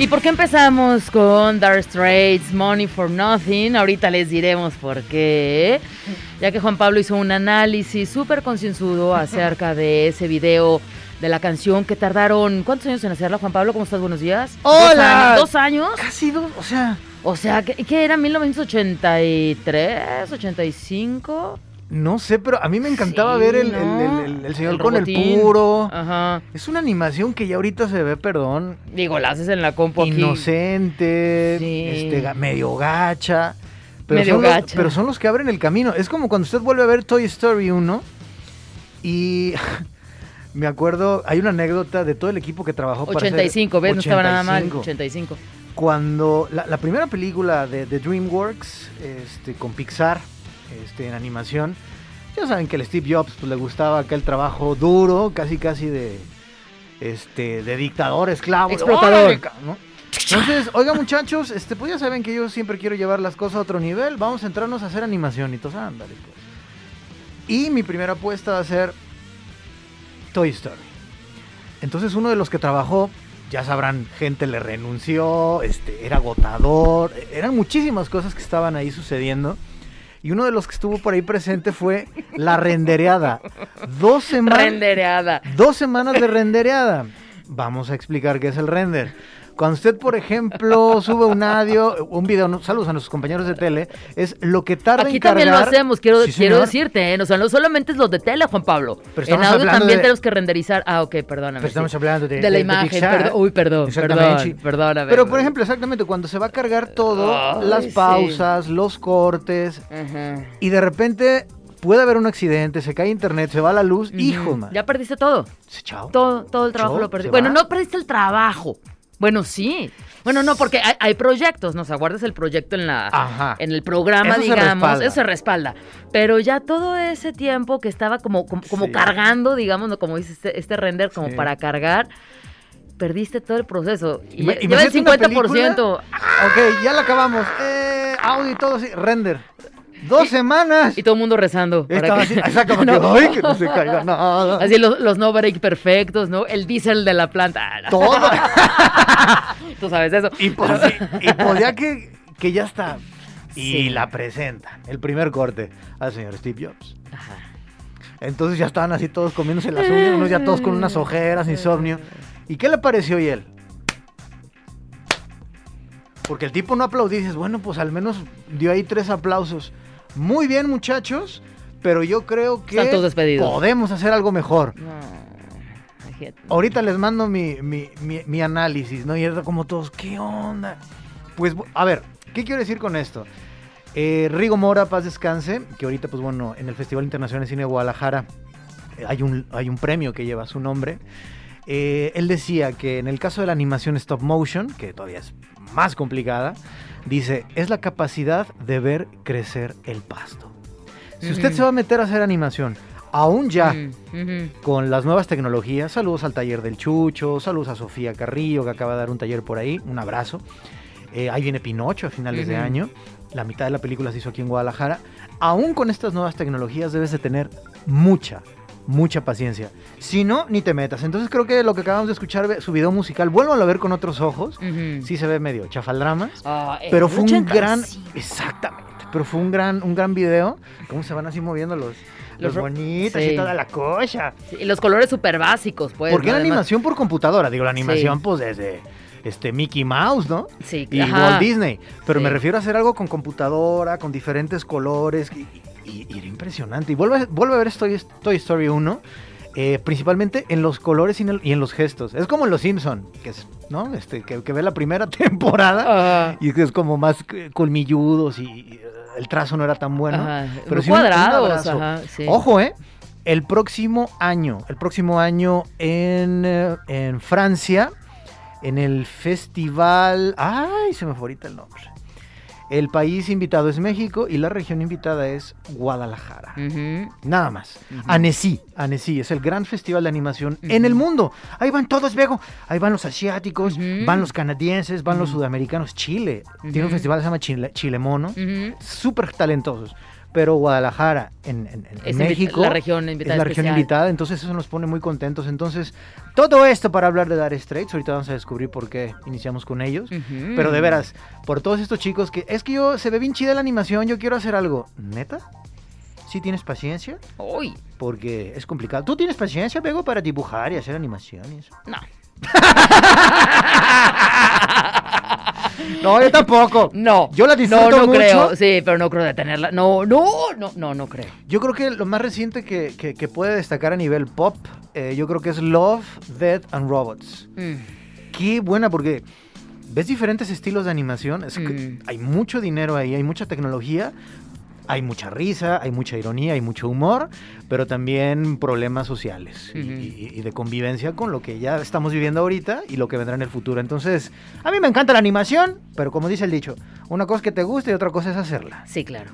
¿Y por qué empezamos con Dark Straits, Money for Nothing? Ahorita les diremos por qué. Ya que Juan Pablo hizo un análisis súper concienzudo acerca de ese video de la canción que tardaron. ¿Cuántos años en hacerla, Juan Pablo? ¿Cómo estás? Buenos días. ¡Hola! ¿Dos años? Casi dos, o sea. O sea, ¿qué, qué era? ¿1983? ¿85? No sé, pero a mí me encantaba Sí, ver el, el- ¿no? el- el- el señor con robotín. el puro. Ajá. Es una animación que ya ahorita se ve, perdón, Digo, la haces en la compu aquí. inocente, Sí. este, medio gacha. Pero Medio son los- gacha. pero son los que abren el camino. Es como cuando usted vuelve a ver Toy Story 1 y me acuerdo, hay una anécdota de todo el equipo que trabajó para hacer 85, ¿ves? No estaba nada mal. 85. 85. Cuando la, la primera película de, de DreamWorks este, con Pixar este, en animación, ya saben que el Steve Jobs pues, le gustaba aquel trabajo duro, casi casi de este de dictador, esclavo. Explotador. ¡Órale, ca- ¿no? Entonces, oiga muchachos, este, pues ya saben que yo siempre quiero llevar las cosas a otro nivel, vamos a entrarnos a hacer animación y todos, ándale pues. Y mi primera apuesta va a ser Toy Story. Entonces uno de los que trabajó, ya sabrán, gente le renunció, este, era agotador, eran muchísimas cosas que estaban ahí sucediendo. Y uno de los que estuvo por ahí presente fue la rendereada. Dos semanas. Rendereada. Dos semanas de rendereada. Vamos a explicar qué es el render. Cuando usted, por ejemplo, sube un audio, un video, saludos a nuestros compañeros de tele, es lo que tarda Aquí en cargar. también lo hacemos, quiero, Sí, quiero decirte, ¿eh? O sea, no solamente es los de tele, Juan Pablo. Pero en audio también de- tenemos que renderizar. Ah, ok, perdóname. Pero estamos sí. hablando de, de la de- de imagen, Pixar. perdón. Uy, perdón, perdón, perdóname. Pero, por ejemplo, exactamente, cuando se va a cargar todo, las sí. pausas, los cortes, y de repente puede haber un accidente, se cae internet, se va la luz, hijo, man. Ya perdiste todo. Sí, Chao. Todo, todo el trabajo lo perdiste. Bueno, va. no perdiste el trabajo. Bueno, sí. Bueno, no, porque hay, hay proyectos, ¿no? O sea, guardas el proyecto en la Ajá. en el programa, Eso digamos, eso se respalda. Pero ya todo ese tiempo que estaba como, como, como Sí. cargando, digamos, ¿no? como dice este, este render, como Sí. para cargar, perdiste todo el proceso. Y ya- lleva el imagínate una 50%. Ok, ya la acabamos. Eh, audio y todo así, render. Dos semanas. Y todo el mundo rezando. para que- así, No. ay, que no se caiga nada. Así los, los no break perfectos, ¿no? El diésel de la planta. Ah. Todo. Tú sabes eso. Y, pues, y, y pues ya que, que ya está. Y Sí. la presentan, el primer corte, al señor Steve Jobs. Ajá. Entonces ya estaban así todos comiéndose las uñas, unos ya todos con unas ojeras, insomnio. ¿Y qué le pareció y él? Porque el tipo no aplaudió y dices, bueno, pues al menos dio ahí tres aplausos. Muy bien, muchachos, pero yo creo que Están todos despedidos. podemos hacer algo mejor. No. Ahorita les mando mi, mi- mi- mi análisis, ¿no? Y era como todos, ¿qué onda? Pues, a ver, ¿qué quiero decir con esto? Eh, Rigo Mora, paz descanse, que ahorita, pues bueno, en el Festival Internacional de Cine de Guadalajara eh, hay un, hay un premio que lleva su nombre. Eh, él decía que en el caso de la animación stop motion, que todavía es más complicada, dice, es la capacidad de ver crecer el pasto. Si usted se va a meter a hacer animación, aún ya, con las nuevas tecnologías. Saludos al taller del Chucho, saludos a Sofía Carrillo, que acaba de dar un taller por ahí, un abrazo. Eh, ahí viene Pinocho a finales de año. La mitad de la película se hizo aquí en Guadalajara. Aún con estas nuevas tecnologías debes de tener mucha, mucha paciencia. Si no, ni te metas. Entonces creo que lo que acabamos de escuchar, su video musical, vuélvalo a ver con otros ojos. Sí se ve medio chafaldramas. El Pero fue un 85. gran... Exactamente. Pero fue un gran, un gran video. ¿Cómo se van así moviendo los, los, bonitos sí. y toda la cocha? Sí, y los colores súper básicos, pues. Porque ¿no? Además- animación por computadora, digo, la Sí. animación pues desde este Mickey Mouse, ¿no? Sí, Y ajá. Walt Disney. Pero me refiero a hacer algo con computadora, con diferentes colores, y, y- y era impresionante. Y vuelve, vuelve a ver Toy, Toy Story 1, eh, principalmente en los colores y en, el- y en los gestos. Es como en Los Simpson, que es, ¿no? Este, que, que ve la primera temporada Ajá. y que es como más colmilludos y, y, el trazo no era tan bueno. Ajá, Pero sí un- un cuadrados, ajá, sí. Ojo, ¿eh? El próximo año, el próximo año en, eh, en Francia, en el festival... ¡Ay! Se me fue ahorita el nombre. El país invitado es México y la región invitada es Guadalajara. Nada más. Ujú. Annecy, Annecy es el gran festival de animación en el mundo. Ahí van todos, Vego. Ahí van los asiáticos, van los canadienses, van los sudamericanos. Chile tiene un festival que se llama Chile, Chile Mono. Súper talentosos. Pero Guadalajara, en, México, la región invitada es la región invitada, entonces eso nos pone muy contentos. Entonces, todo esto para hablar de Dire Straits. Ahorita vamos a descubrir por qué iniciamos con ellos. Pero de veras, por todos estos chicos que es que yo se ve bien chida la animación, yo quiero hacer algo. ¿Neta? ¿Sí tienes paciencia? Uy, Porque es complicado. ¿Tú tienes paciencia, Pego, para dibujar y hacer animaciones? no. No, yo tampoco. No. Yo la disfruto No, no mucho. creo. Sí, pero no creo detenerla. No, no, no, no, no creo. Yo creo que lo más reciente que, que- que puede destacar a nivel pop, eh, yo creo que es Love, Death and Robots. Mm. Qué buena, porque ves diferentes estilos de animación. Es que Mm. hay mucho dinero ahí, hay mucha tecnología. Hay mucha risa, hay mucha ironía, hay mucho humor, pero también problemas sociales y- y, y de convivencia con lo que ya estamos viviendo ahorita y lo que vendrá en el futuro. Entonces, a mí me encanta la animación, pero como dice el dicho, una cosa es que te guste y otra cosa es hacerla. Sí, claro.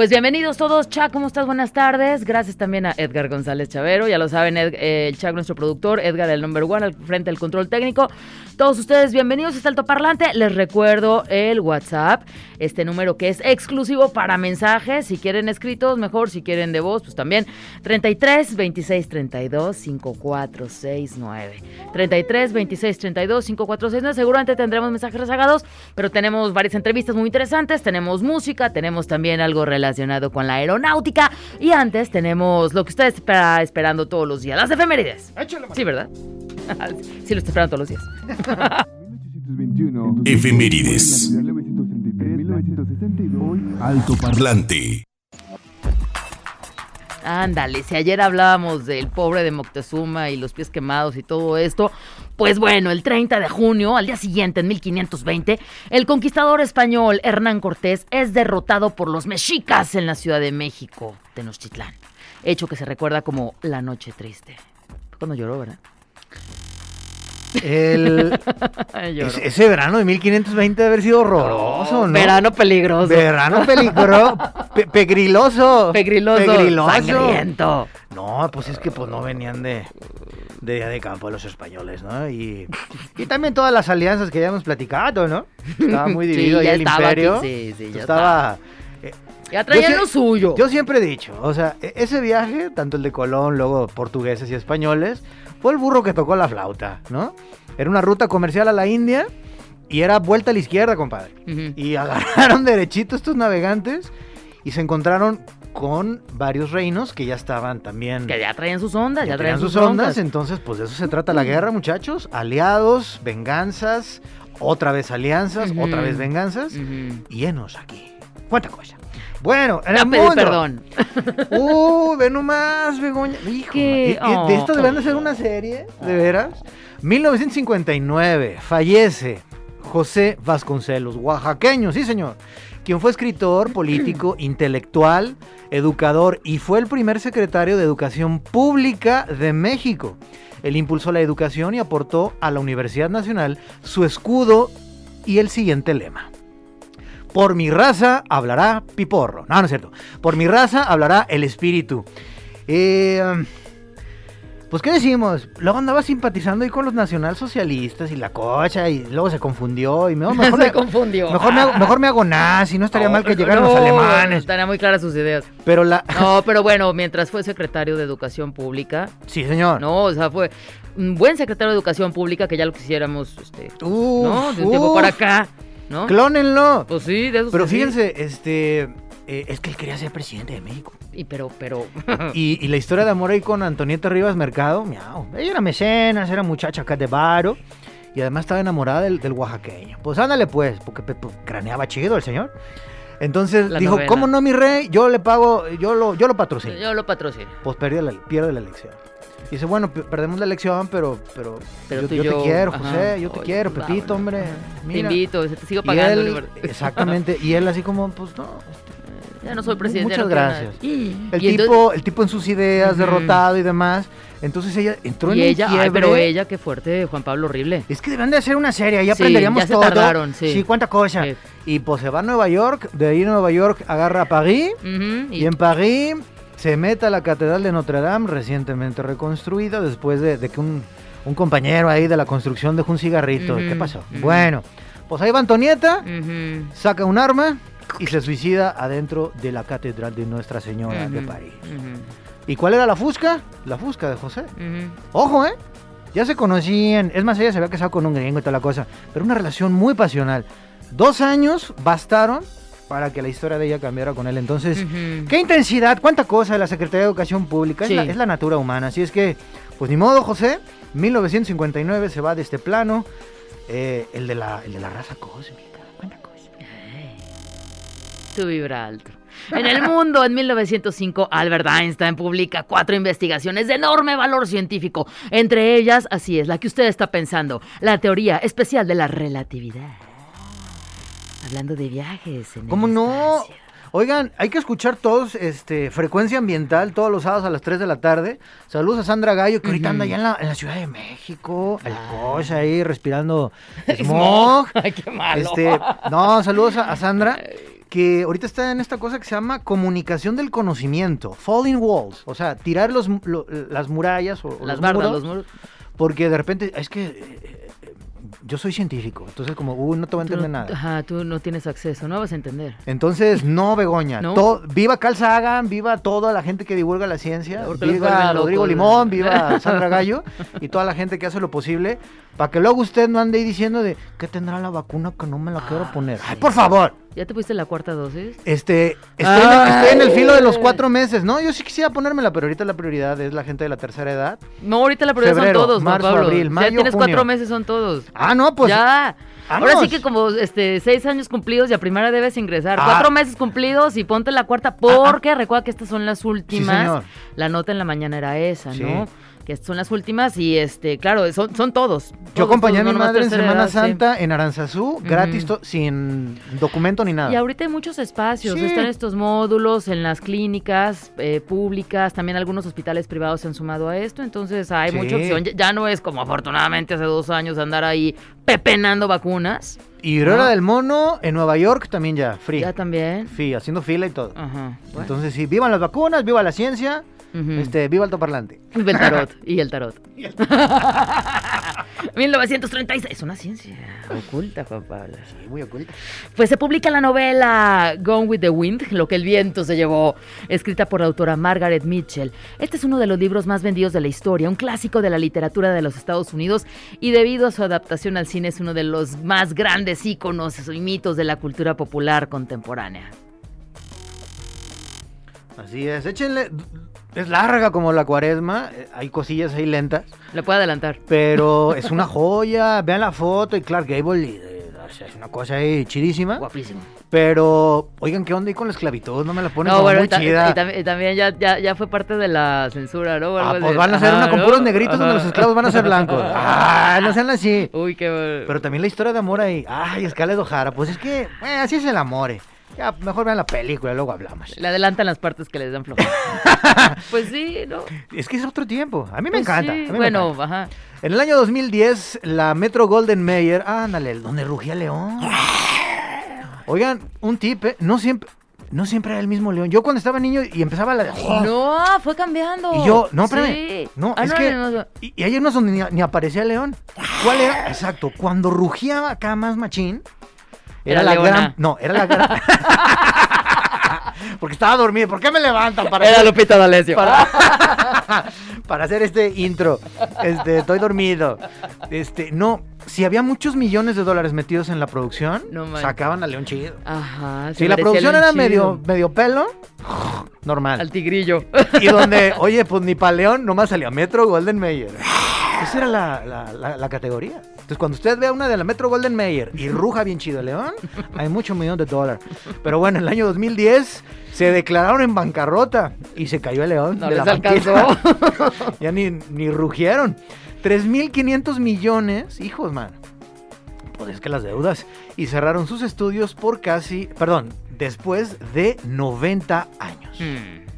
Pues bienvenidos todos, Cha, ¿cómo estás? Buenas tardes. Gracias también a Edgar González Chavero. Ya lo saben, eh, el Chac, nuestro productor, Edgar, el number one, al frente del control técnico. Todos ustedes, bienvenidos a este altoparlante. Les recuerdo el WhatsApp, este número que es exclusivo para mensajes. Si quieren escritos, mejor. Si quieren de voz, pues también. 33 26 32 5469. 33 26 32 5469. Seguramente tendremos mensajes rezagados, pero tenemos varias entrevistas muy interesantes. Tenemos música, tenemos también algo relacionado con la aeronáutica. Y antes tenemos lo que usted está esperando todos los días: las efemérides. Sí, ¿verdad? sí, lo está esperando todos los días. 1821. Efemérides. 1933, 1962. Alto parlante. Ándale, si ayer hablábamos del pobre de Moctezuma y los pies quemados y todo esto, pues bueno, el 30 de junio, al día siguiente, en 1520, el conquistador español Hernán Cortés es derrotado por los mexicas en la Ciudad de México, Tenochtitlán, hecho que se recuerda como la Noche Triste. Cuando lloró, ¿verdad? El, ese, verano de 1520 debe haber sido horroroso, ¿no? Verano peligroso. Verano peligroso, pe- pegriloso. Pegriloso. Pegriloso. Sangriento. No, pues es que pues no venían de, de día de campo los españoles, ¿no? Y, y también todas las alianzas que ya hemos platicado, ¿no? Estaba muy Sí, dividido ya el estaba aquí, imperio. sí, sí, ya estaba... eh, Ya traían sí- lo suyo. Yo siempre he dicho, o sea, e- ese viaje, tanto el de Colón, luego portugueses y españoles, fue el burro que tocó la flauta, ¿no? Era una ruta comercial a la India y era vuelta a la izquierda, compadre. Y agarraron derechito estos navegantes y se encontraron con varios reinos que ya estaban también... Que ya traían sus ondas, ya, ya traían sus, sus ondas, ondas. entonces pues de eso se trata la guerra, muchachos. Aliados, venganzas, otra vez alianzas, otra vez venganzas. Y enos aquí. ¿Cuánta cosa? Bueno, en el mundo. perdón. Uy, ve nomás, Begoña. Hijo, ¿Qué? de Oh. deberían de ser una serie, de veras. 1959, fallece José Vasconcelos, oaxaqueño, sí señor, quien fue escritor, político, intelectual, educador y fue el primer secretario de Educación Pública de México. Él impulsó la educación y aportó a la Universidad Nacional su escudo y el siguiente lema. Por mi raza hablará Piporro. No, no es cierto. Por mi raza hablará el espíritu. Eh, pues, ¿qué decimos? Luego andaba simpatizando ahí con los nacionalsocialistas y la cocha y luego se confundió y me, mejor, Se me, confundió. mejor, me hago, mejor me hago nazi, no estaría mal que llegaran los alemanes. Estarían muy claras sus ideas. Pero la... No, pero bueno, mientras fue secretario de Educación Pública, Sí, señor. no, o sea, fue un buen secretario de Educación Pública que ya lo quisiéramos, este, Uf, ¿no? De un tiempo para acá, ¿no? Clónenlo. Pues sí, de eso Pero sí. fíjense, este... eh, es que él quería ser presidente de México. Y pero, pero. Y, y la historia de amor ahí con Antonieta Rivas Mercado, miau. Ella era mecenas, era muchacha acá de varo. Y además estaba enamorada del, del oaxaqueño. Pues ándale pues, porque pues, craneaba chido el señor. Entonces La dijo. ¿cómo no, mi rey? Yo le pago, yo lo, yo lo patrocino. Yo lo patrocino. Pues pierde la, pierde la elección. Y dice, bueno, pe- perdemos la elección, pero, pero, Pero yo, tú y yo yo, te quiero, ajá. José, yo te Oye, quiero, pues, Pepito, vámonos. hombre. Te invito, te sigo Y pagando. él- Oliver. exactamente, y él así como, pues no, Ya no soy presidente. Muchas gracias. Y- El y tipo, entonces- el tipo en sus ideas, derrotado y demás, Entonces ella entró Y en ella, ay, pero ella, qué fuerte, Juan Pablo, horrible. Es que deben de hacer una serie, ahí Sí, aprenderíamos ya se todo. tardaron, sí. cuánta cosa. Sí. Y pues se va a Nueva York, de ahí a Nueva York agarra a París, Ujú, y en París se mete a la Catedral de Notre Dame, recientemente reconstruida, después de, de que un, un compañero ahí de la construcción dejó un cigarrito. ¿Qué pasó? Bueno, pues ahí va Antonieta, saca un arma y se suicida adentro de la Catedral de Nuestra Señora de París. ¿Y cuál era la fusca? La fusca de José. Ojo, ¿eh? Ya se conocían. Es más, ella se había casado con un gringo y toda la cosa. Pero una relación muy pasional. Dos años bastaron para que la historia de ella cambiara con él. Entonces, qué intensidad, cuánta cosa de la Secretaría de Educación Pública. Sí. Es, la, es la natura humana. Así es que, pues ni modo, José. 1959 se va de este plano. Eh, el, de la, el de la raza cósmica. Cuánta cosa. Tu vibra alto. En el mundo, en 1905, Albert Einstein publica cuatro investigaciones de enorme valor científico. Entre ellas, así es, la que usted está pensando, la teoría especial de la relatividad. Hablando de viajes en el ¿Cómo no? espacio. Oigan, hay que escuchar todos este, frecuencia ambiental todos los sábados a las 3 de la tarde. Saludos a Sandra Gallo, que ahorita anda allá en la, en la Ciudad de México. El coche ahí respirando smog. Ay, qué malo. Este, no, saludos a, a Sandra, que ahorita está en esta cosa que se llama comunicación del conocimiento, falling walls, o sea, tirar los, lo- las murallas o, Las los bardas, muros, los muros. porque de repente, es que eh, yo soy científico, entonces como, uy, no te voy a entender no, nada. ajá, tú no tienes acceso, no vas a entender. Entonces, no, Begoña. ¿No? To- viva Carl Sagan, viva toda la gente que divulga la ciencia, Porque viva Rodrigo. Limón, viva Sandra Gallo y toda la gente que hace lo posible para que luego usted no ande ahí diciendo de ¿qué tendrá la vacuna que no me la quiero Ah, poner? sí. ¡Ay, por favor! ¿Ya te pusiste la cuarta dosis? Este, estoy, estoy en el filo de los cuatro meses, ¿no? Yo sí quisiera ponérmela, pero ahorita la prioridad es la gente de la tercera edad. No, ahorita la prioridad Febrero, son todos, marzo, Pablo. abril, ya mayo, tienes junio. cuatro meses, son todos. Ah, no, pues. ya. Ahora sí que como este seis años cumplidos y a primera debes ingresar. Ah. Cuatro meses cumplidos y ponte la cuarta porque recuerda que estas son las últimas. señor. La nota en la mañana era esa, Sí. ¿no? Que son las últimas y este, claro, son, son todos. Yo Todos, acompañé a mi madre en Semana edad, sí. Santa en Aranzazú, gratis, sin documento ni nada. Y ahorita hay muchos espacios, Sí. están estos módulos en las clínicas eh, públicas, también algunos hospitales privados se han sumado a esto, entonces hay Sí. mucha opción. Ya, ya no es como afortunadamente hace dos años andar ahí pepenando vacunas. Y Aurora Ah. del Mono en Nueva York también ya, free. Ya también. Free, haciendo fila y todo. Ajá. bueno. Entonces sí, vivan las vacunas, viva la ciencia, Ujú. este, viva el toparlante. Viva el tarot. y el tarot. 1936. Es una ciencia oculta, Juan Pablo. Sí, muy oculta. Pues se publica la novela Gone with the Wind, lo que el viento se llevó, escrita por la autora Margaret Mitchell. Este es uno de los libros más vendidos de la historia, un clásico de la literatura de los Estados Unidos y debido a su adaptación al cine es uno de los más grandes íconos y mitos de la cultura popular contemporánea. Así es, échenle. Es larga como la cuaresma, eh, hay cosillas ahí lentas, Le puedo adelantar. pero es una joya. Vean la foto y Clark Gable, y, eh, o sea, es una cosa ahí chidísima. Guapísimo. Pero, oigan, ¿qué onda ahí con la esclavitud? No me la ponen No, como bueno, muy chida. y tam- y también ya, ya, ya fue parte de la censura, ¿no? Ah, pues van a hacer una con ¿no? puros negritos donde los esclavos van a ser blancos. Ah, no sean así. Uy, qué... Pero también la historia de amor ahí. Ay, Scarlett O'Hara. Pues es que, eh, así es el amor. eh. Ya, mejor vean la película, luego hablamos. Le adelantan las partes que les dan flojera. pues sí, ¿no? Es que es otro tiempo. A mí me Pues encanta. sí, me Bueno, encanta. ajá. En el año 2010, la Metro Golden Mayer. Ándale, donde rugía León. Oigan, un tip, eh, no siempre. No siempre era el mismo león. Yo cuando estaba niño y empezaba la de... No, fue cambiando. Y yo, no, espérame. Sí. No, Ah, es que. no, no. Y, y hay unos donde ni, ni aparecía el león. ¿Cuál era? Exacto. Cuando rugía acá más machín. Era, Era la leona. gran. No, era la gran. Porque estaba dormido. ¿Por qué me levantan para Era hacer, Lupita D'Alessio. para, para hacer este intro? Este, estoy dormido. Este, no. Si había muchos millones de dólares metidos en la producción, No sacaban a León chido. Ajá. Si la producción era medio, medio pelo, normal. Al tigrillo. Y donde, oye, pues ni pa' León, nomás salía Metro Golden Mayer. Esa era la, la- la- la categoría. Entonces, cuando usted vea una de la Metro Golden Mayer y ruja bien chido León, hay mucho millón de dólares. Pero bueno, en el año 2010 se declararon en bancarrota y se cayó el León. No de les la alcanzó. ya ni, ni rugieron. 3.500 millones, hijos, man. Pues es que las deudas. Y cerraron sus estudios por casi, perdón, después de 90 años. Hmm.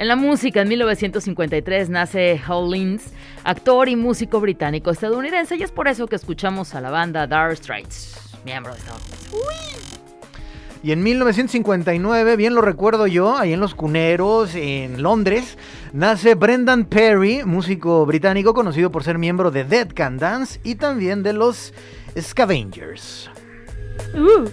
En la música, en 1953 nace Hollins, actor y músico británico estadounidense, y es por eso que escuchamos a la banda Dire Straits, miembro de esta. Y en 1959, bien lo recuerdo yo, ahí en Los Cuneros, en Londres, nace Brendan Perry, músico británico conocido por ser miembro de Dead Can Dance y también de los Scavengers. Uh.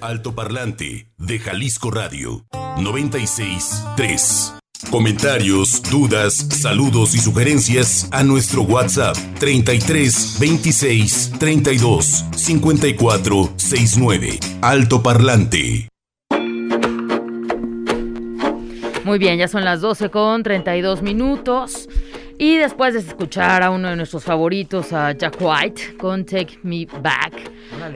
Alto Parlante de Jalisco Radio 96.3. Comentarios, dudas, saludos y sugerencias a nuestro WhatsApp 33 26 32 54 69. Alto Parlante. Muy bien, ya son las 12 con 32 minutos. Y después de escuchar a uno de nuestros favoritos, a Jack White, con Take Me Back,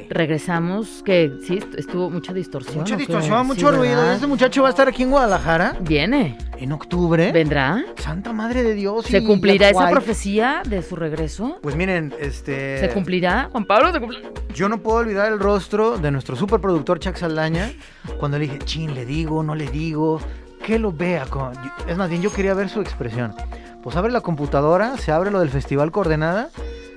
regresamos, que sí, estuvo mucha distorsión. Mucha distorsión, Sí, mucho ruido. ¿verdad? Este muchacho va a estar aquí en Guadalajara Viene, en octubre. vendrá. Santa Madre de Dios. ¿Se cumplirá Jack esa White. profecía de su regreso? Pues miren, este. ¿Se cumplirá? Juan Pablo, ¿se cumplirá? Yo no puedo olvidar el rostro de nuestro superproductor Chuck Saldaña cuando le dije, chin, le digo, no le digo, que lo vea. con-". Yo- Es más bien, yo quería ver su expresión. Pues abre la computadora, se abre lo del Festival Coordenada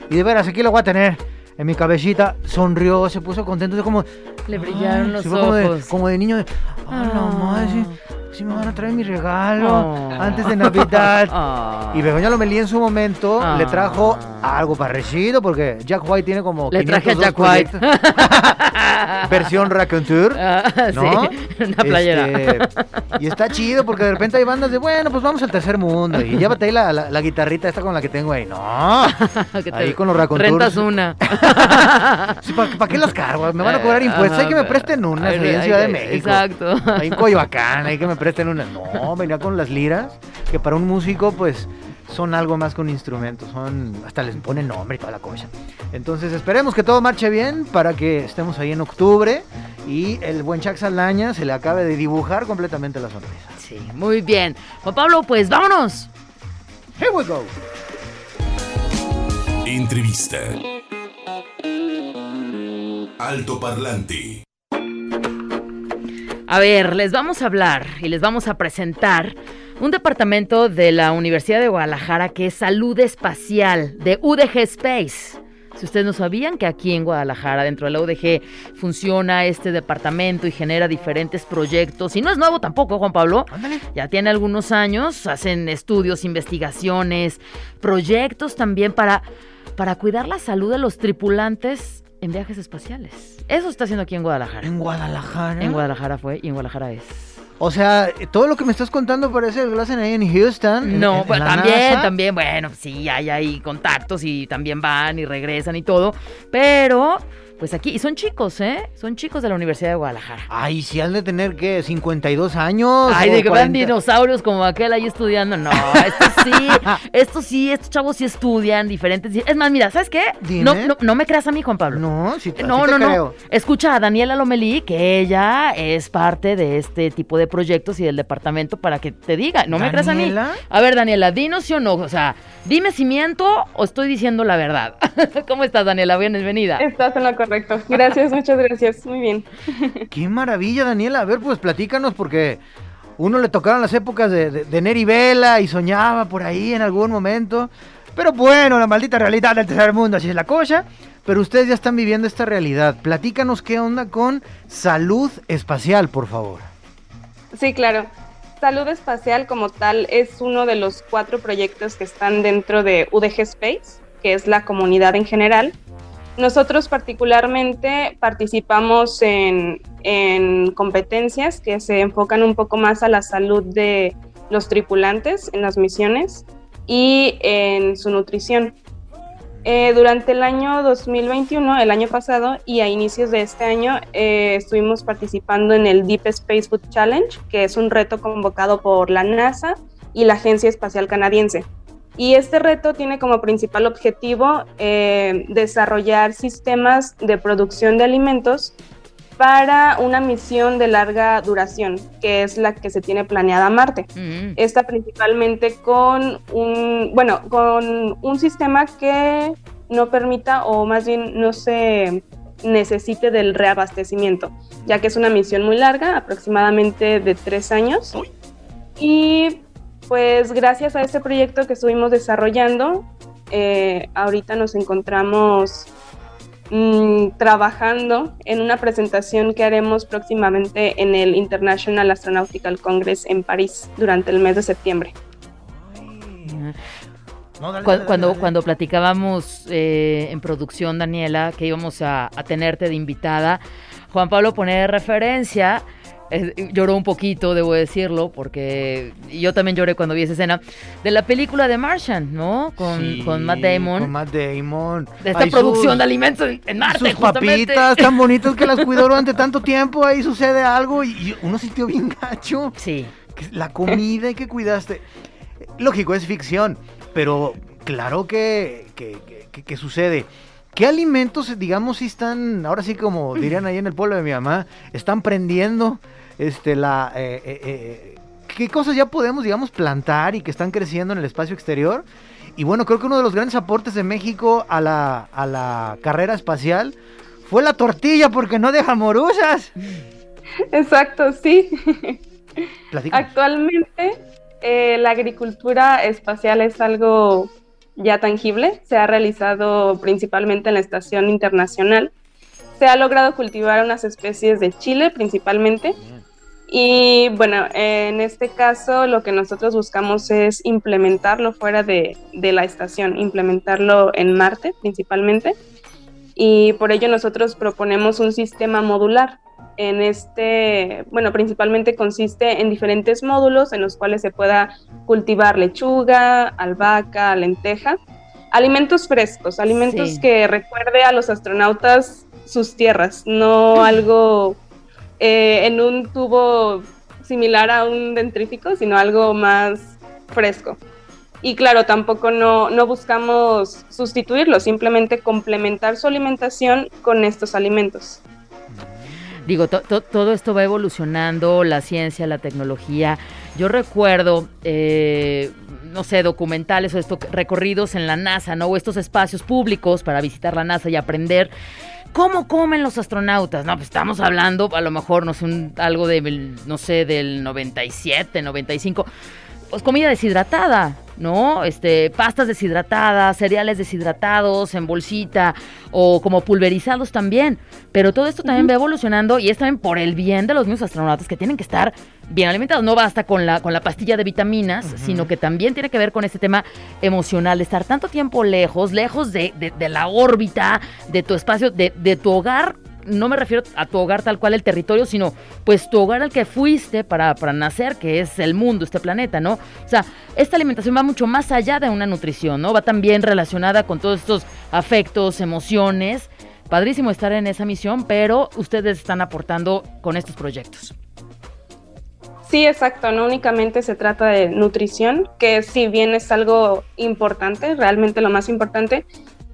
y de veras, aquí lo voy a tener. En mi cabecita sonrió, se puso contento, así como... Le brillaron los fue como de, ojos. como de niño de... ¡Ah, la Ah. madre! sí, sí me van a traer mi regalo Oh. antes de Navidad. Ah. Y Begoña Lomelí en su momento Ah. le trajo algo parecido porque Jack White tiene como Le traje a 502 Jack White. versión Raconteur. Ah, ¿no? sí, una playera. Este, y está chido porque de repente hay bandas de, bueno, pues vamos al tercer mundo. Y llévate ahí la, la- la guitarrita esta con la que tengo ahí. No. Te Ahí con los raconteurs. Rentas una. Sí, ¿Para qué las cargo? Me van a cobrar impuestos. Ajá, hay que me presten unas ay, ahí en Ciudad de México. Exacto. Ahí en Coyoacán, hay que me presten unas. No, venía con las liras, que para un músico, pues, son algo más que un instrumento. Son, hasta les ponen nombre y toda la cosa. Entonces, esperemos que todo marche bien para que estemos ahí en octubre y el buen Chuck Saldaña se le acabe de dibujar completamente la sonrisa. Sí, muy bien. Juan Pablo, pues vámonos. Here we go. Entrevista. Alto Parlante. A ver, les vamos a hablar y les vamos a presentar un departamento de la Universidad de Guadalajara que es Salud Espacial de UDG Space. Si ustedes no sabían que aquí en Guadalajara, dentro de la UDG, funciona este departamento y genera diferentes proyectos, y no es nuevo tampoco, Juan Pablo, Ándale. ya tiene algunos años, hacen estudios, investigaciones, proyectos también para, para cuidar la salud de los tripulantes en viajes espaciales. Eso está haciendo aquí en Guadalajara. En Guadalajara. En Guadalajara fue y en Guadalajara es. O sea, todo lo que me estás contando parece lo hacen ahí en Houston. No, en pues también, NASA. también, bueno, sí, hay ahí contactos y también van y regresan y todo, pero pues aquí, y son chicos, ¿eh? Son chicos de la Universidad de Guadalajara. Ay, si han de tener, ¿qué? ¿52 años? Ay, de que vean 40. dinosaurios como aquel ahí estudiando. No, estos sí, estos sí, estos chavos sí estudian diferentes. Es más, mira, ¿sabes qué? Dime. No, no, no me creas a mí, Juan Pablo. No, si te, No, sí te no, no. creo. Escucha a Daniela Lomelí, que ella es parte de este tipo de proyectos y del departamento para que te diga. No me creas a mí. ¿Daniela? A ver, Daniela, dinos sí o no. O sea, dime si miento o estoy diciendo la verdad. ¿Cómo estás, Daniela? Bienvenida. Estás en lo correcto. Gracias, muchas gracias. Muy bien. Qué maravilla, Daniela. A ver, pues platícanos, porque uno le tocaron las épocas de, de, de Neri Vela y soñaba por ahí en algún momento. Pero bueno, la maldita realidad del tercer mundo, así es la cosa. Pero ustedes ya están viviendo esta realidad. Platícanos qué onda con salud espacial, por favor. Sí, claro. Salud espacial como tal es uno de los cuatro proyectos que están dentro de UDG Space, que es la comunidad en general. Nosotros particularmente participamos en, en competencias que se enfocan un poco más a la salud de los tripulantes en las misiones y en su nutrición. Eh, durante el año 2021, el año pasado y a inicios de este año, eh, estuvimos participando en el Deep Space Food Challenge, que es un reto convocado por la NASA y la Agencia Espacial Canadiense. Y este reto tiene como principal objetivo eh, desarrollar sistemas de producción de alimentos para una misión de larga duración, que es la que se tiene planeada a Marte. Mm. Esta principalmente con un, bueno, con un sistema que no permita o más bien no se necesite del reabastecimiento, ya que es una misión muy larga, aproximadamente de tres años. Y Pues gracias a este proyecto que estuvimos desarrollando, eh, ahorita nos encontramos mm, trabajando en una presentación que haremos próximamente en el International Astronautical Congress en París durante el mes de septiembre. No, dale, Cu- dale, cuando, dale, dale. cuando platicábamos eh, en producción, Daniela, que íbamos a, a tenerte de invitada, Juan Pablo pone de referencia, lloró un poquito, debo decirlo, porque yo también lloré cuando vi esa escena, de la película de Martian, ¿no? Con, Sí, con Matt Damon. Con Matt Damon. de esta Ay, producción sus- de alimentos en, en Marte, sus justamente. papitas tan bonitas que las cuidó durante tanto tiempo, ahí sucede algo y uno sintió bien gacho. Sí. La comida que cuidaste. Lógico, es ficción, pero claro que, que, que- que- que sucede. ¿Qué alimentos, digamos, si están, ahora sí como dirían ahí en el pueblo de mi mamá, están prendiendo este, la... eh, eh, eh, ¿Qué cosas ya podemos, digamos, plantar y que están creciendo en el espacio exterior? Y bueno, creo que uno de los grandes aportes de México a la, a la carrera espacial fue la tortilla, porque no deja morusas. Exacto, sí. Platícanos. Actualmente eh, la agricultura espacial es algo ya tangible. Se ha realizado principalmente en la Estación Internacional. Se ha logrado cultivar unas especies de chile principalmente. Y bueno, en este caso lo que nosotros buscamos es implementarlo fuera de, de la estación, implementarlo en Marte principalmente. Y por ello nosotros proponemos un sistema modular. En este, bueno, principalmente consiste en diferentes módulos en los cuales se pueda cultivar lechuga, albahaca, lenteja, alimentos frescos, alimentos Sí. que recuerde a los astronautas sus tierras, no algo eh, en un tubo similar a un dentrífico, sino algo más fresco. Y claro, tampoco no, no buscamos sustituirlo, simplemente complementar su alimentación con estos alimentos. Digo, to- to- todo esto va evolucionando, la ciencia, la tecnología. Yo recuerdo, eh, no sé, documentales o esto, recorridos en la NASA, ¿no? O estos espacios públicos para visitar la NASA y aprender. ¿Cómo comen los astronautas? No, pues estamos hablando, a lo mejor, no sé, un- algo de, no sé, del 97, 95. Pues comida deshidratada, ¿no? Este, pastas deshidratadas, cereales deshidratados en bolsita o como pulverizados también. Pero todo esto también va evolucionando y es también por el bien de los mismos astronautas que tienen que estar bien alimentados. No basta con la, con la pastilla de vitaminas, sino que también tiene que ver con este tema emocional, de estar tanto tiempo lejos, lejos de, de- de la órbita, de tu espacio, de, de tu hogar. No me refiero a tu hogar tal cual el territorio, sino pues tu hogar al que fuiste para, para nacer, que es el mundo, este planeta, ¿no? O sea, esta alimentación va mucho más allá de una nutrición, ¿no? Va también relacionada con todos estos afectos, emociones. Padrísimo estar en esa misión, pero ustedes están aportando con estos proyectos. Sí, exacto, no únicamente se trata de nutrición, que si bien es algo importante, realmente lo más importante,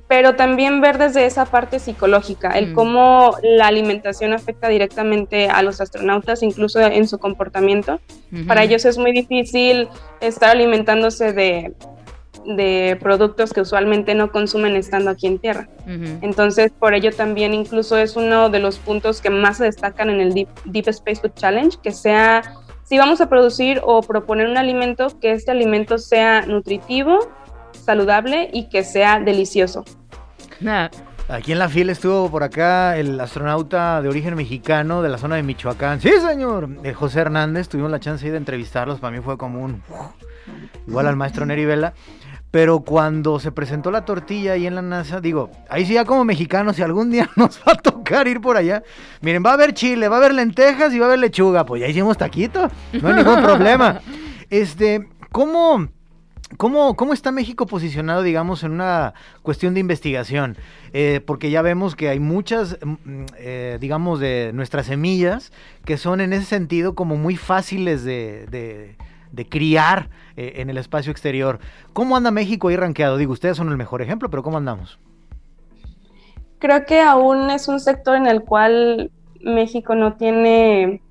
pero también ver desde esa parte psicológica, el Mm. cómo la alimentación afecta directamente a los astronautas, incluso en su comportamiento. Para Ujú. ellos es muy difícil estar alimentándose de, de productos que usualmente no consumen estando aquí en Tierra. Entonces, por ello también incluso es uno de los puntos que más se destacan en el Deep, Deep Space Food Challenge, que sea, si vamos a producir o proponer un alimento, que este alimento sea nutritivo, saludable y que sea delicioso. Aquí en la fila estuvo por acá el astronauta de origen mexicano de la zona de Michoacán. Sí, señor. El José Hernández. Tuvimos la chance ahí de entrevistarlos. Para mí fue como un... Igual al maestro Neri Vela. Pero cuando se presentó la tortilla ahí en la NASA, digo, ahí sí ya como mexicanos, si algún día nos va a tocar ir por allá, miren, va a haber chile, va a haber lentejas y va a haber lechuga. Pues ya hicimos taquito, no hay ningún problema. Este, ¿cómo, ¿Cómo, ¿Cómo está México posicionado, digamos, en una cuestión de investigación? Eh, porque ya vemos que hay muchas, mm, eh, digamos, de nuestras semillas que son en ese sentido como muy fáciles de, de- criar eh, en el espacio exterior. ¿Cómo anda México ahí rankeado? Digo, ustedes son el mejor ejemplo, pero ¿cómo andamos? Creo que aún es un sector en el cual México no tiene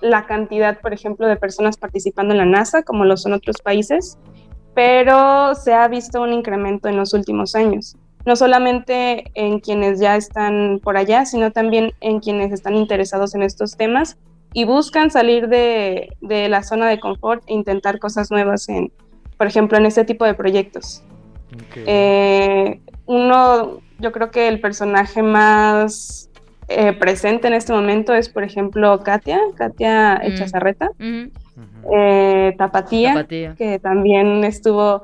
la cantidad, por ejemplo, de personas participando en la NASA, como lo son otros países, pero se ha visto un incremento en los últimos años, no solamente en quienes ya están por allá, sino también en quienes están interesados en estos temas y buscan salir de, de la zona de confort e intentar cosas nuevas, en, por ejemplo, en este tipo de proyectos. Ok. Eh, uno, yo creo que el personaje más eh, presente en este momento es, por ejemplo, Katia, Katia Mm. Echazarreta, Ujú, Ujú. Eh, Tapatía, Tapatía. que también estuvo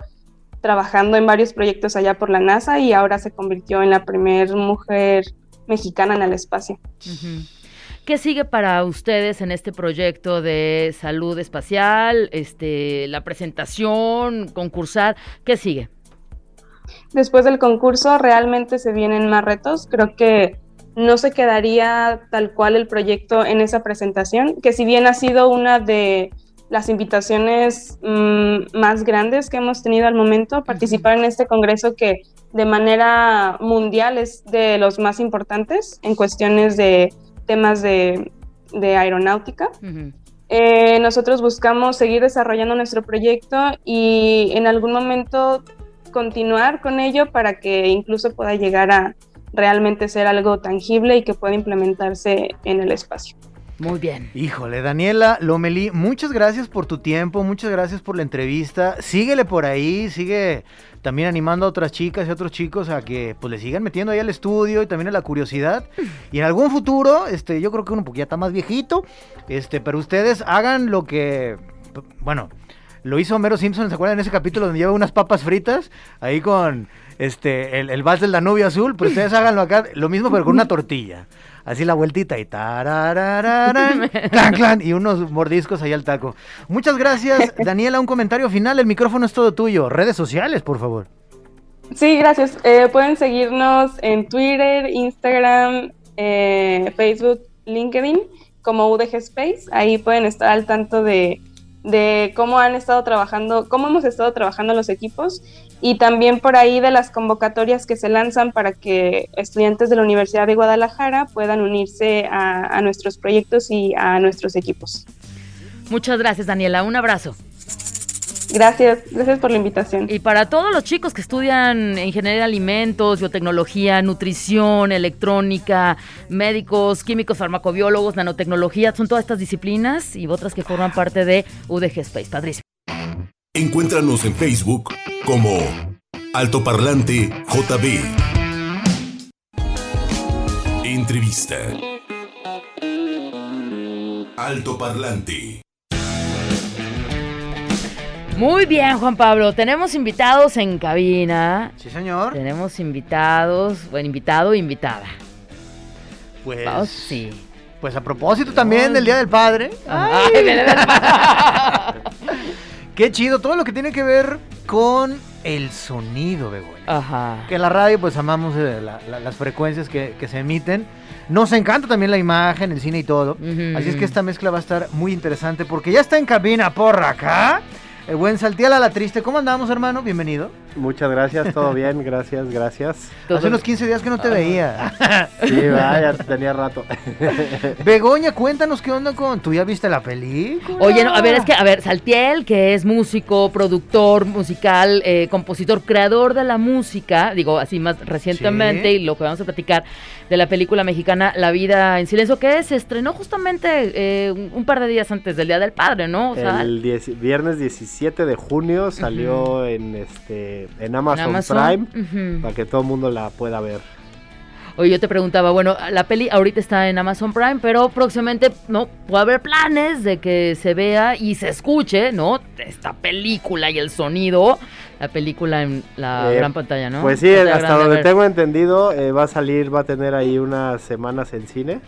trabajando en varios proyectos allá por la NASA y ahora se convirtió en la primera mujer mexicana en el espacio. ¿Qué sigue para ustedes en este proyecto de salud espacial? Este, la presentación, concursar, ¿qué sigue? Después del concurso realmente se vienen más retos. Creo que no se quedaría tal cual el proyecto en esa presentación, que si bien ha sido una de las invitaciones mm, más grandes que hemos tenido al momento, participar en este congreso que de manera mundial es de los más importantes en cuestiones de temas de, de aeronáutica. Eh, nosotros buscamos seguir desarrollando nuestro proyecto y en algún momento continuar con ello para que incluso pueda llegar a realmente ser algo tangible y que pueda implementarse en el espacio. Muy bien. Híjole, Daniela Lomelí, muchas gracias por tu tiempo, muchas gracias por la entrevista. Síguele por ahí, sigue también animando a otras chicas y a otros chicos a que pues le sigan metiendo ahí al estudio y también a la curiosidad. Y en algún futuro, este, yo creo que uno porque ya está más viejito, este, pero ustedes hagan lo que, bueno, lo hizo Homero Simpson, ¿se acuerdan de ese capítulo donde lleva unas papas fritas ahí con este el, el vals del Danubio azul? Pues ustedes háganlo acá, lo mismo pero con una tortilla. Así la vueltita y tararararán, clan, clan, y unos mordiscos ahí al taco. Muchas gracias, Daniela. Un comentario final. El micrófono es todo tuyo. Redes sociales, por favor. Sí, gracias. Eh, pueden seguirnos en Twitter, Instagram, eh, Facebook, LinkedIn como UDG Space. Ahí pueden estar al tanto de, de cómo han estado trabajando, cómo hemos estado trabajando los equipos y también por ahí de las convocatorias que se lanzan para que estudiantes de la Universidad de Guadalajara puedan unirse a, a nuestros proyectos y a nuestros equipos. Muchas gracias, Daniela. Un abrazo. Gracias, gracias por la invitación. Y para todos los chicos que estudian ingeniería de alimentos, biotecnología, nutrición, electrónica, médicos, químicos, farmacobiólogos, nanotecnología, son todas estas disciplinas y otras que forman parte de UDG Space. Padrísimo. Encuéntranos en Facebook como Altoparlante JB. Entrevista. Altoparlante. Muy bien, Juan Pablo. Tenemos invitados en cabina. Sí, señor. Tenemos invitados, bueno, invitado e invitada. Pues, Vamos, sí. pues a propósito también del Día del Padre. Ay, me da- Qué chido, todo lo que tiene que ver con el sonido, Begoña. Ajá. Que en la radio pues amamos eh, la- la- las frecuencias que, que se emiten. Nos encanta también la imagen, el cine y todo. Así es que esta mezcla va a estar muy interesante porque ya está en cabina por acá. El buen Saltiala la Triste. ¿Cómo andamos, hermano? Bienvenido. Muchas gracias, todo bien, gracias, gracias. Todo- Hace unos 15 días que no te veía. Sí, vaya, tenía rato. Begoña, cuéntanos qué onda con... ¿Tú ya viste la película? Oye, no, a ver, es que, a ver, Saltiel, que es músico, productor musical, eh, compositor, creador de la música, digo así más recientemente, Sí. y lo que vamos a platicar de la película mexicana La vida en silencio, que se estrenó justamente eh, un, par de días antes del Día del Padre, ¿no? O sea, El viernes 17 de junio salió en este en en Amazon, Amazon. Prime para que todo el mundo la pueda ver. Oye, yo te preguntaba, bueno, la peli ahorita está en Amazon Prime, pero próximamente, ¿no? Puede haber planes de que se vea y se escuche, ¿no? Esta película y el sonido, la película en la Eh, gran pantalla, ¿no? Pues sí, hasta donde tengo entendido eh, va a salir, va a tener ahí unas semanas en cine.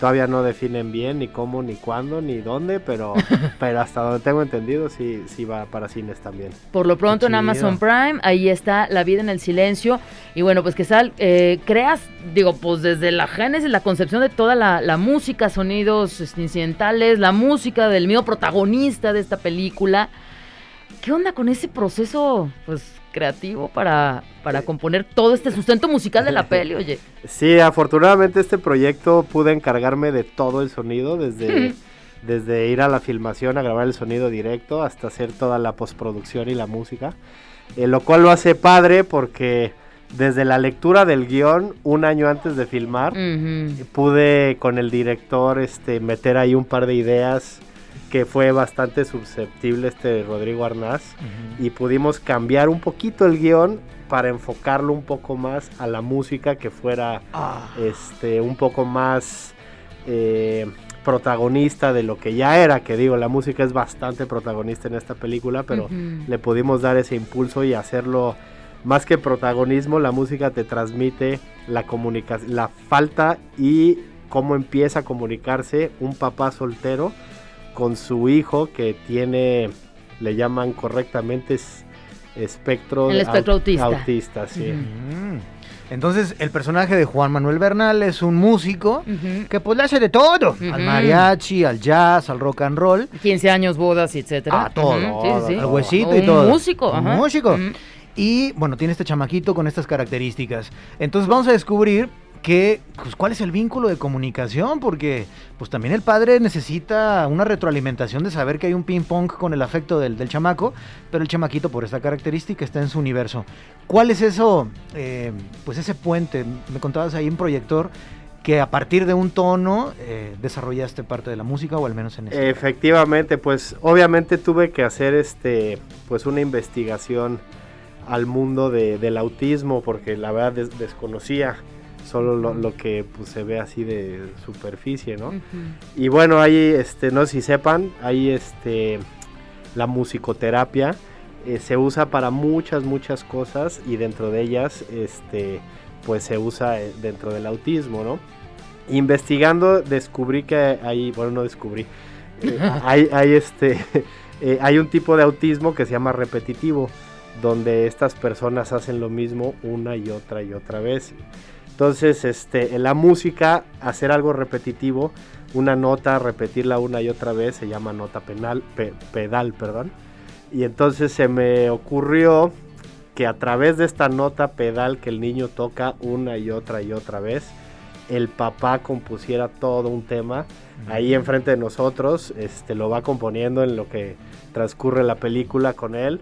Todavía no definen bien ni cómo, ni cuándo, ni dónde, pero, pero hasta donde tengo entendido sí, sí va para cines también. Por lo pronto en. Amazon Prime, ahí está La vida en el silencio. Y bueno, pues que sal, eh, creas, digo, pues desde la génesis, la concepción de toda la, la música, sonidos este, incidentales, la música del mío protagonista de esta película. ¿Qué onda con ese proceso, pues, creativo para, para componer todo este sustento musical de la peli, oye? Sí, afortunadamente este proyecto pude encargarme de todo el sonido, desde, desde ir a la filmación a grabar el sonido directo hasta hacer toda la postproducción y la música, eh, lo cual lo hace padre porque desde la lectura del guion, un año antes de filmar, pude con el director este, meter ahí un par de ideas que fue bastante susceptible este Rodrigo Arnaz y pudimos cambiar un poquito el guion para enfocarlo un poco más a la música que fuera Ah, este un poco más eh, protagonista de lo que ya era que digo la música es bastante protagonista en esta película pero le pudimos dar ese impulso y hacerlo más que protagonismo la música te transmite la comunicación la falta y cómo empieza a comunicarse un papá soltero con su hijo que tiene le llaman correctamente es- espectro El espectro autista. autista sí. Mm. Entonces, el personaje de Juan Manuel Bernal es un músico que pues le hace de todo. Al mariachi, al jazz, al rock and roll. 15 años, bodas, etcétera. A todo, Ujú, sí, sí, sí. al huesito y Un todo. músico, Un músico. Y bueno, tiene este chamaquito con estas características. Entonces vamos a descubrir pues, cuál es el vínculo de comunicación, porque pues también el padre necesita una retroalimentación de saber que hay un ping pong con el afecto del, chamaco, pero el chamaquito por esta característica está en su universo. ¿Cuál es eso? Eh, pues ese puente, me contabas ahí un proyector que a partir de un tono eh, desarrollaste parte de la música o al menos en ese. Efectivamente, pues obviamente tuve que hacer este, pues una investigación al mundo de- del autismo porque la verdad des- desconocía solo lo, lo que pues, se ve así de superficie, ¿no? Ujú. Y bueno, ahí, este, no sé si sepan, ahí este, la musicoterapia eh, se usa para muchas, muchas cosas y dentro de ellas, este, pues se usa eh, dentro del autismo, ¿no? Investigando descubrí que hay, bueno, no descubrí, eh, hay, hay, este, eh, hay un tipo de autismo que se llama repetitivo, donde estas personas hacen lo mismo una y otra y otra vez. Entonces, este, en la música, hacer algo repetitivo, una nota, repetirla una y otra vez, se llama nota penal, pe- pedal, perdón. Y entonces se me ocurrió que a través de esta nota pedal que el niño toca una y otra y otra vez, el papá compusiera todo un tema ahí enfrente de nosotros, este, lo va componiendo en lo que transcurre la película con él.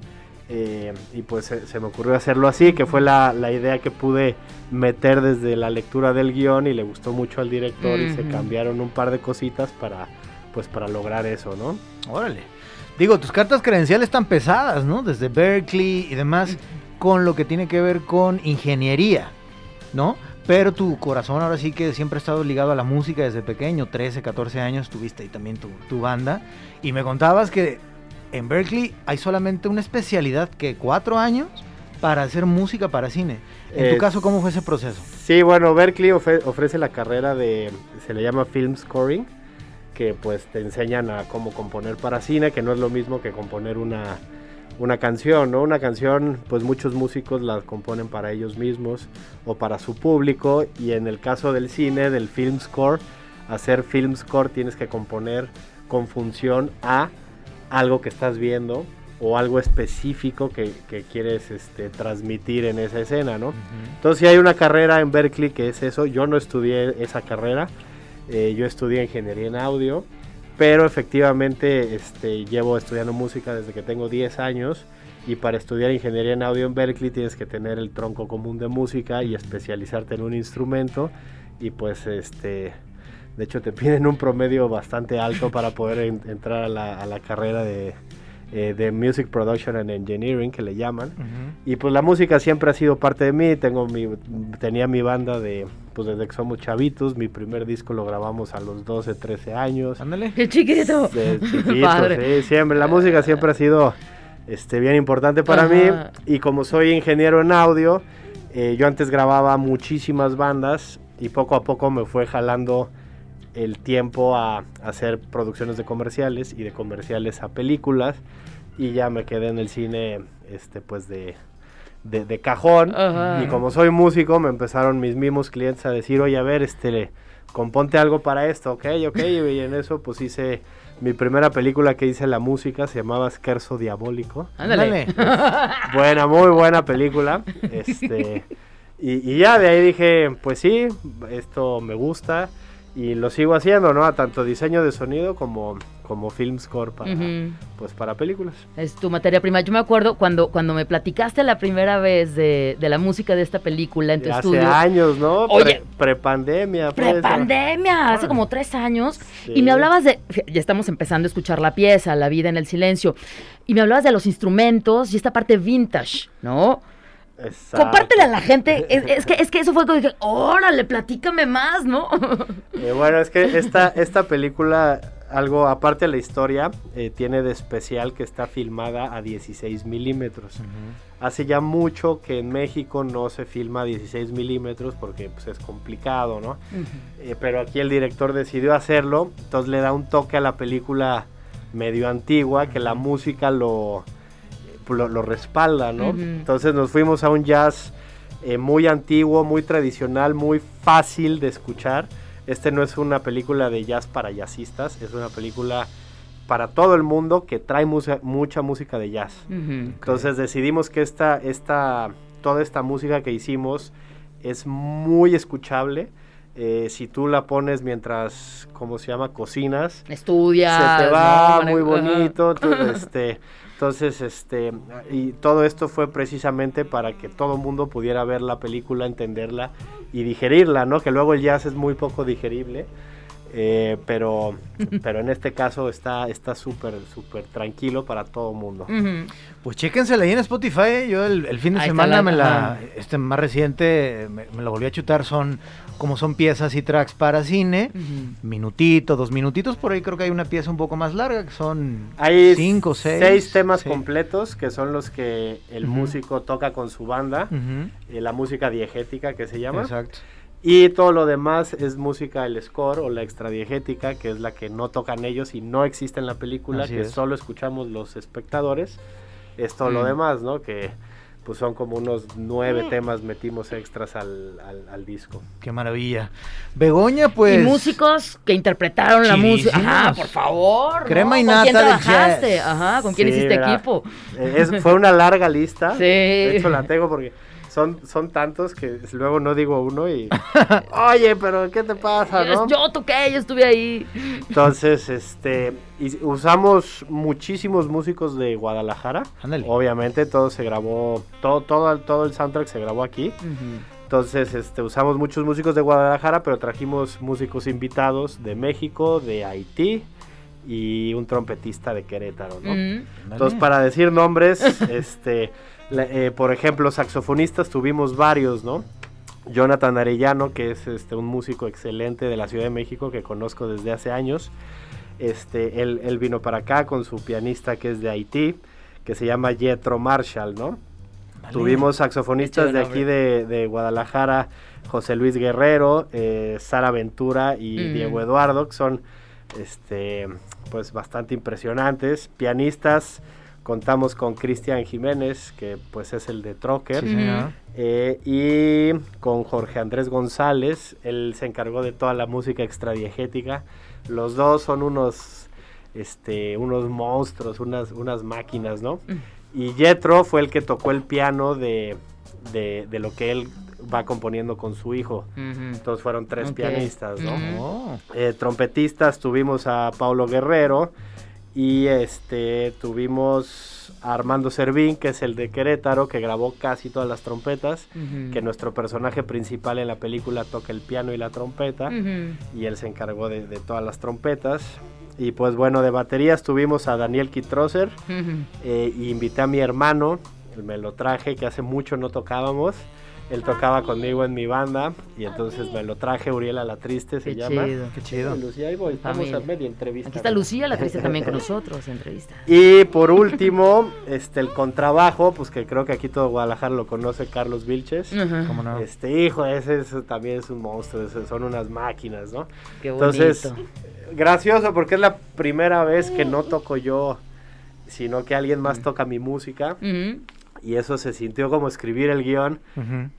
Eh, y pues se, se me ocurrió hacerlo así, que fue la, la idea que pude meter desde la lectura del guion y le gustó mucho al director y se cambiaron un par de cositas para pues para lograr eso, ¿no? Órale. Digo, tus cartas credenciales están pesadas, ¿no? Desde Berkeley y demás, con lo que tiene que ver con ingeniería, ¿no? Pero tu corazón ahora sí que siempre ha estado ligado a la música desde pequeño, 13, 14 años, tuviste ahí también tu, tu banda. Y me contabas que en Berkeley hay solamente una especialidad que cuatro años para hacer música para cine. En tu caso, ¿cómo fue ese proceso? Sí, bueno, Berkeley ofre- ofrece la carrera de, se le llama Film Scoring, que pues te enseñan a cómo componer para cine, que no es lo mismo que componer una, una canción, ¿no? Una canción, pues muchos músicos la componen para ellos mismos o para su público, y en el caso del cine, del film score, hacer film score tienes que componer con función a algo que estás viendo o algo específico que, que quieres este, transmitir en esa escena, ¿no? Entonces sí hay una carrera en Berkeley que es eso. Yo no estudié esa carrera. eh, yo estudié ingeniería en audio. Pero efectivamente este, llevo estudiando música desde que tengo 10 años. Y para estudiar ingeniería en audio en Berkeley tienes que tener el tronco común de música y especializarte en un instrumento. Y pues este... De hecho te piden un promedio bastante alto para poder en- entrar a la, a la carrera de, eh, de Music Production and Engineering que le llaman. Y pues la música siempre ha sido parte de mí. Tengo mi, tenía mi banda de, pues desde que somos chavitos. Mi primer disco lo grabamos a los 12, 13 años. Ándale. ¡Qué chiquito! De chiquitos, Padre. sí, siempre. La música siempre ha sido este, bien importante para Ajá. mí. Y como soy ingeniero en audio, eh, yo antes grababa muchísimas bandas y poco a poco me fue jalando el tiempo a hacer producciones de comerciales y de comerciales a películas y ya me quedé en el cine este pues de, de, de cajón Ajá. y como soy músico me empezaron mis mismos clientes a decir oye a ver este componte algo para esto ok ok y en eso pues hice mi primera película que hice la música se llamaba Scherzo Diabólico Ándale. buena, muy buena película. Este, y, y ya de ahí dije, pues sí, esto me gusta y lo sigo haciendo, ¿no? A tanto diseño de sonido como como film score para, pues para películas. Es tu materia prima. Yo me acuerdo cuando, cuando me platicaste la primera vez de, de la música de esta película en tu Hace estudio. años, ¿no? Oye. Pre- prepandemia. fue eso. Prepandemia, hace como tres años. Sí. Y me hablabas de. Ya estamos empezando a escuchar la pieza, La vida en el silencio. Y me hablabas de los instrumentos y esta parte vintage, ¿no? Exacto. Compártela a la gente. Es, es que, es que eso fue como dije, órale, platícame más, ¿no? Eh, bueno, es que esta, esta película, algo aparte de la historia, eh, tiene de especial que está filmada a 16 milímetros. Hace ya mucho que en México no se filma a 16 milímetros porque pues, es complicado, ¿no? Eh, pero aquí el director decidió hacerlo, entonces le da un toque a la película medio antigua, que la música lo, lo, lo respalda, ¿no? Entonces nos fuimos a un jazz eh, muy antiguo, muy tradicional, muy fácil de escuchar. Este no es una película de jazz para jazzistas, es una película para todo el mundo que trae mucha música de jazz. Entonces decidimos que esta, esta, toda esta música que hicimos es muy escuchable. Eh, si tú la pones mientras, ¿cómo se llama? Cocinas, Estudia. se te va ¿no? muy bonito. tú, este, entonces, este, y todo esto fue precisamente para que todo el mundo pudiera ver la película, entenderla y digerirla, ¿no? Que luego el jazz es muy poco digerible. Eh, pero, pero en este caso está está súper, súper tranquilo para todo el mundo. Pues chéquensela ahí en Spotify. Yo el, el fin de Ahí semana la- me la, este más reciente, me, me la volví a chutar. Son como son piezas y tracks para cine. Ujú. Minutito, dos minutitos. Por ahí creo que hay una pieza un poco más larga que son Hay cinco, seis. temas sí. completos que son los que el músico toca con su banda, eh, la música diegética que se llama. Exacto. Y todo lo demás es música, el score o la extradiegética, que es la que no tocan ellos y no existe en la película, Así que es. solo escuchamos los espectadores. Es todo lo Mm. demás, ¿no? Que pues son como unos nueve temas metimos extras al, al- al disco. Qué maravilla. Begoña, pues. y músicos que interpretaron la música. Ajá, por favor. ¿no? Crema y ¿Con quién nata del trabajaste? jazz. Ajá, ¿con quién Sí, hiciste mira, equipo? Eh, es- fue una larga lista. Sí. De hecho, la tengo porque son, son tantos que luego no digo uno y. Oye, pero ¿qué te pasa, no? Yo toqué, yo estuve ahí. Entonces, este. y usamos muchísimos músicos de Guadalajara. Ándale. Obviamente, todo se grabó. Todo, todo, todo el soundtrack se grabó aquí. Entonces, este, usamos muchos músicos de Guadalajara, pero trajimos músicos invitados de México, de Haití y un trompetista de Querétaro, ¿no? Entonces, para decir nombres, este, eh, por ejemplo, saxofonistas tuvimos varios, ¿no? Jonathan Arellano, que es este, un músico excelente de la Ciudad de México que conozco desde hace años. Este, él, él vino para acá con su pianista que es de Haití, que se llama Jetro Marshall, ¿no? Tuvimos saxofonistas de aquí de, de Guadalajara, José Luis Guerrero, eh, Sara Ventura y Mm. Diego Eduardo, que son este, pues bastante impresionantes. Pianistas, contamos con Cristian Jiménez, que pues es el de Trocker. Sí. Eh, y con Jorge Andrés González, él se encargó de toda la música extradiegética. Los dos son unos, este, unos monstruos, unas, unas máquinas, ¿no? Y Jetro fue el que tocó el piano de, de, de lo que él va componiendo con su hijo. Entonces fueron tres pianistas, ¿no? Ujú. Oh, Eh, trompetistas tuvimos a Paulo Guerrero y este tuvimos a Armando Servín, que es el de Querétaro, que grabó casi todas las trompetas, que nuestro personaje principal en la película toca el piano y la trompeta, y él se encargó de, de todas las trompetas. Y pues bueno, de baterías tuvimos a Daniel Kitroser, eh, y invité a mi hermano, me lo traje, que hace mucho no tocábamos. Él tocaba conmigo en mi banda y entonces me lo traje, Uriela la Triste se Qué llama. chido. qué chido. Lucía, ahí voy, estamos Familia. a media entrevista. Aquí está Lucía, la triste también con nosotros, entrevista. Y por último, este el contrabajo, pues que creo que aquí todo Guadalajara lo conoce, Carlos Vilches. ¿Cómo no? Este hijo, ese, es- también es un monstruo, ese- son unas máquinas, ¿no? Qué bonito. Entonces, gracioso porque es la primera vez que no toco yo, sino que alguien más toca mi música. Y eso se sintió como escribir el guion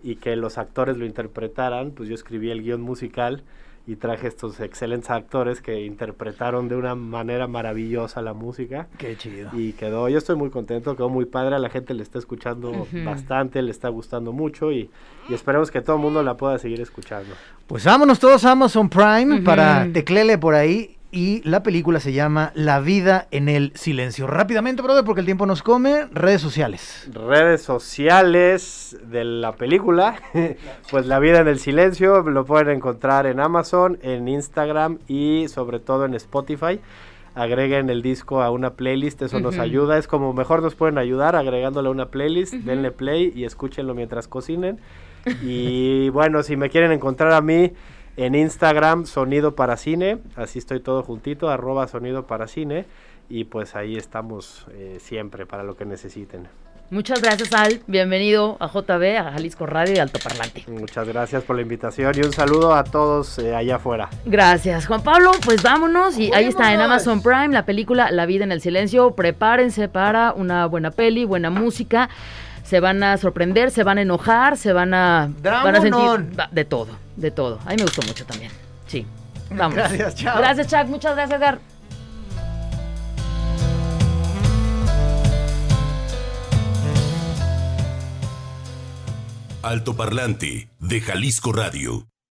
y que los actores lo interpretaran. Pues yo escribí el guion musical y traje estos excelentes actores que interpretaron de una manera maravillosa la música. Qué chido. Y quedó, yo estoy muy contento, quedó muy padre, a la gente le está escuchando bastante, le está gustando mucho y, y esperemos que todo el mundo la pueda seguir escuchando. Pues vámonos todos a Amazon Prime para teclele por ahí y la película se llama La vida en el silencio. Rápidamente, brother, porque el tiempo nos come, redes sociales. Redes sociales de la película, pues La vida en el silencio, lo pueden encontrar en Amazon, en Instagram y sobre todo en Spotify. Agreguen el disco a una playlist, eso nos ayuda, es como mejor nos pueden ayudar agregándole a una playlist, denle play y escúchenlo mientras cocinen. Y bueno, si me quieren encontrar a mí en Instagram, Sonido para Cine, así estoy todo juntito, arroba Sonido para Cine, y pues ahí estamos eh, siempre para lo que necesiten. Muchas gracias, Al. Bienvenido a JB, a Jalisco Radio y Alto Parlante. Muchas gracias por la invitación y un saludo a todos eh, allá afuera. Gracias, Juan Pablo. Pues vámonos. Y ahí está en. Amazon Prime la película La vida en el silencio. Prepárense para una buena peli, buena música. Se van a sorprender, se van a enojar, se van a, van a sentir de todo, de todo. A mí me gustó mucho también. Sí. Vamos. Gracias, chao. Gracias, Chuck. Muchas gracias, Edgar. Altoparlante de Jalisco Radio.